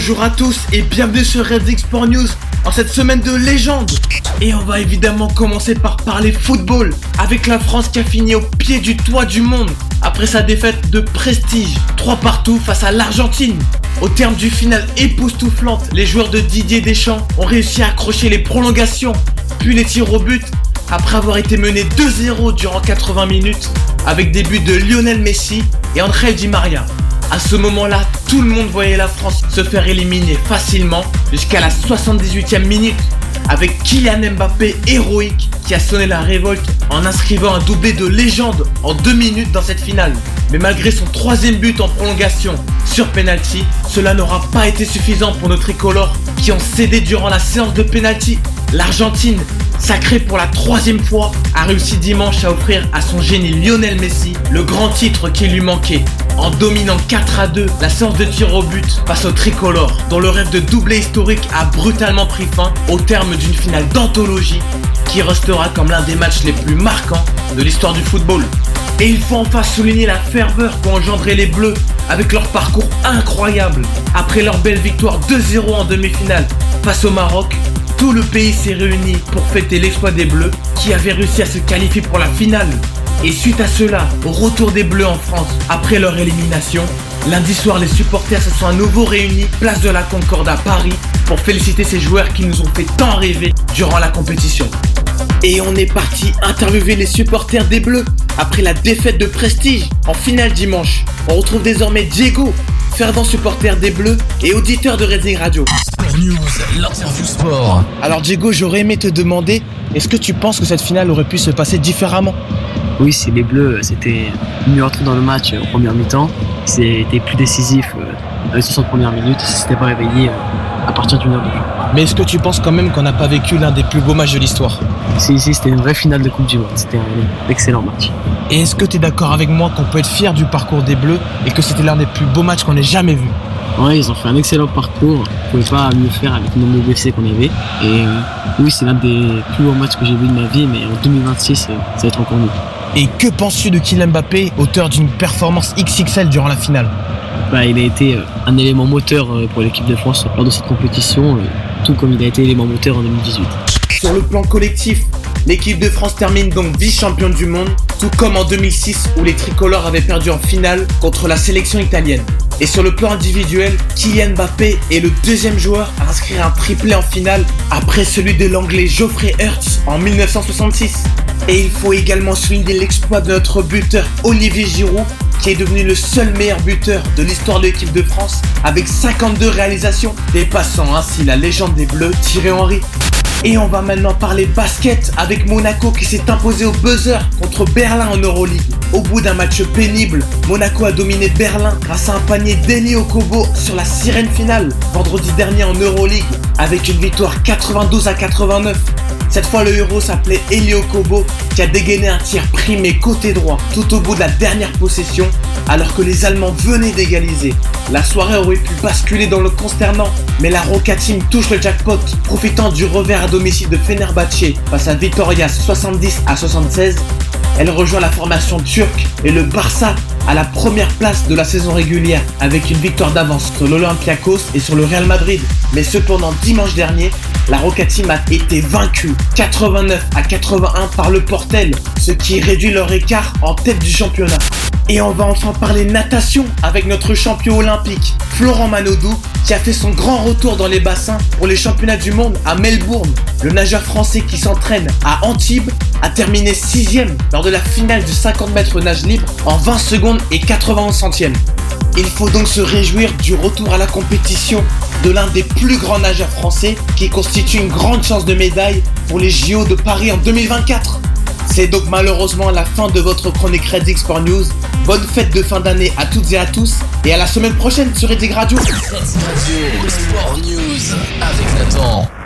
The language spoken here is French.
Bonjour à tous et bienvenue sur Red Sport News en cette semaine de légende. Et on va évidemment commencer par parler football avec la France qui a fini au pied du toit du monde après sa défaite de prestige 3 partout face à l'Argentine. Au terme du final époustouflante, les joueurs de Didier Deschamps ont réussi à accrocher les prolongations, puis les tirs au but après avoir été menés 2-0 durant 80 minutes avec des buts de Lionel Messi et André Di Maria. À ce moment-là, tout le monde voyait la France se faire éliminer facilement jusqu'à la 78e minute avec Kylian Mbappé héroïque qui a sonné la révolte en inscrivant un doublé de légende en deux minutes dans cette finale. Mais malgré son troisième but en prolongation sur penalty, cela n'aura pas été suffisant pour nos tricolores qui ont cédé durant la séance de penalty. L'Argentine, sacrée pour la troisième fois, a réussi dimanche à offrir à son génie Lionel Messi le grand titre qui lui manquait en dominant 4 à 2 la séance de tir au but face au tricolore, dont le rêve de doublé historique a brutalement pris fin au terme d'une finale d'anthologie qui restera comme l'un des matchs les plus marquants de l'histoire du football. Et il faut enfin souligner la ferveur qu'ont engendré les Bleus avec leur parcours incroyable. Après leur belle victoire 2-0 en demi-finale face au Maroc, tout le pays s'est réuni pour fêter l'exploit des Bleus qui avaient réussi à se qualifier pour la finale. Et suite à cela, au retour des Bleus en France après leur élimination, lundi soir les supporters se sont à nouveau réunis place de la Concorde à Paris pour féliciter ces joueurs qui nous ont fait tant rêver durant la compétition. Et on est parti interviewer les supporters des Bleus après la défaite de Prestige en finale dimanche. On retrouve désormais Diego, fervent supporter des Bleus et auditeur de Redding Radio. Sport News, l'interview sport. Alors Diego, j'aurais aimé te demander, est-ce que tu penses que cette finale aurait pu se passer différemment? Oui, c'est les Bleus, c'était mieux entré dans le match euh, en première mi-temps. C'était plus décisif euh, dans les 60 premières minutes. S'étaient pas réveillés euh, à partir d'une heure de jeu. Mais est-ce que tu penses quand même qu'on n'a pas vécu l'un des plus beaux matchs de l'histoire Si, ici, c'était une vraie finale de Coupe du Monde. C'était un excellent match. Et est-ce que tu es d'accord avec moi qu'on peut être fier du parcours des Bleus et que c'était l'un des plus beaux matchs qu'on ait jamais vu Ouais, ils ont fait un excellent parcours. On pouvait pas mieux faire avec le nombre de blessés qu'on avait. Et euh, oui, c'est l'un des plus beaux matchs que j'ai vu de ma vie, mais en 2026, euh, ça va être encore mieux. Et que penses-tu de Kylian Mbappé, auteur d'une performance XXL durant la finale? Bah, il a été euh, un élément moteur pour l'équipe de France lors de cette compétition, euh, tout comme il a été élément moteur en 2018. Sur le plan collectif, l'équipe de France termine donc vice-championne du monde, tout comme en 2006 où les tricolores avaient perdu en finale contre la sélection italienne. Et sur le plan individuel, Kylian Mbappé est le deuxième joueur à inscrire un triplé en finale après celui de l'anglais Geoffrey Hertz en 1966. Et il faut également souligner l'exploit de notre buteur Olivier Giroud qui est devenu le seul meilleur buteur de l'histoire de l'équipe de France avec 52 réalisations, dépassant ainsi la légende des Bleus Thierry Henry. Et on va maintenant parler basket avec Monaco qui s'est imposé au buzzer contre Berlin en Euroleague. Au bout d'un match pénible, Monaco a dominé Berlin grâce à un panier d'Eli Okobo sur la sirène finale vendredi dernier en Euroleague avec une victoire 92 à 89. Cette fois, le héros s'appelait Elio Kobo qui a dégainé un tir primé côté droit tout au bout de la dernière possession alors que les Allemands venaient d'égaliser. La soirée aurait pu basculer dans le consternant, mais la Roca touche le jackpot, profitant du revers à domicile de Fenerbahçe face à Vitoria 70 à 76. Elle rejoint la formation turque et le Barça à la première place de la saison régulière avec une victoire d'avance sur l'Olympiakos et sur le Real Madrid. Mais cependant, dimanche dernier, la Roca Team a été vaincue 89 à 81 par le Portel, ce qui réduit leur écart en tête du championnat. Et on va enfin parler natation avec notre champion olympique, Florent Manodou, qui a fait son grand retour dans les bassins pour les championnats du monde à Melbourne. Le nageur français qui s'entraîne à Antibes a terminé 6 lors de la finale du 50 mètres nage libre en 20 secondes et 91 centièmes. Il faut donc se réjouir du retour à la compétition de l'un des plus grands nageurs français qui constitue une grande chance de médaille pour les JO de Paris en 2024. C'est donc malheureusement la fin de votre chronique Red Sport News. Bonne fête de fin d'année à toutes et à tous et à la semaine prochaine sur Red Radio. Radio, Sport News avec.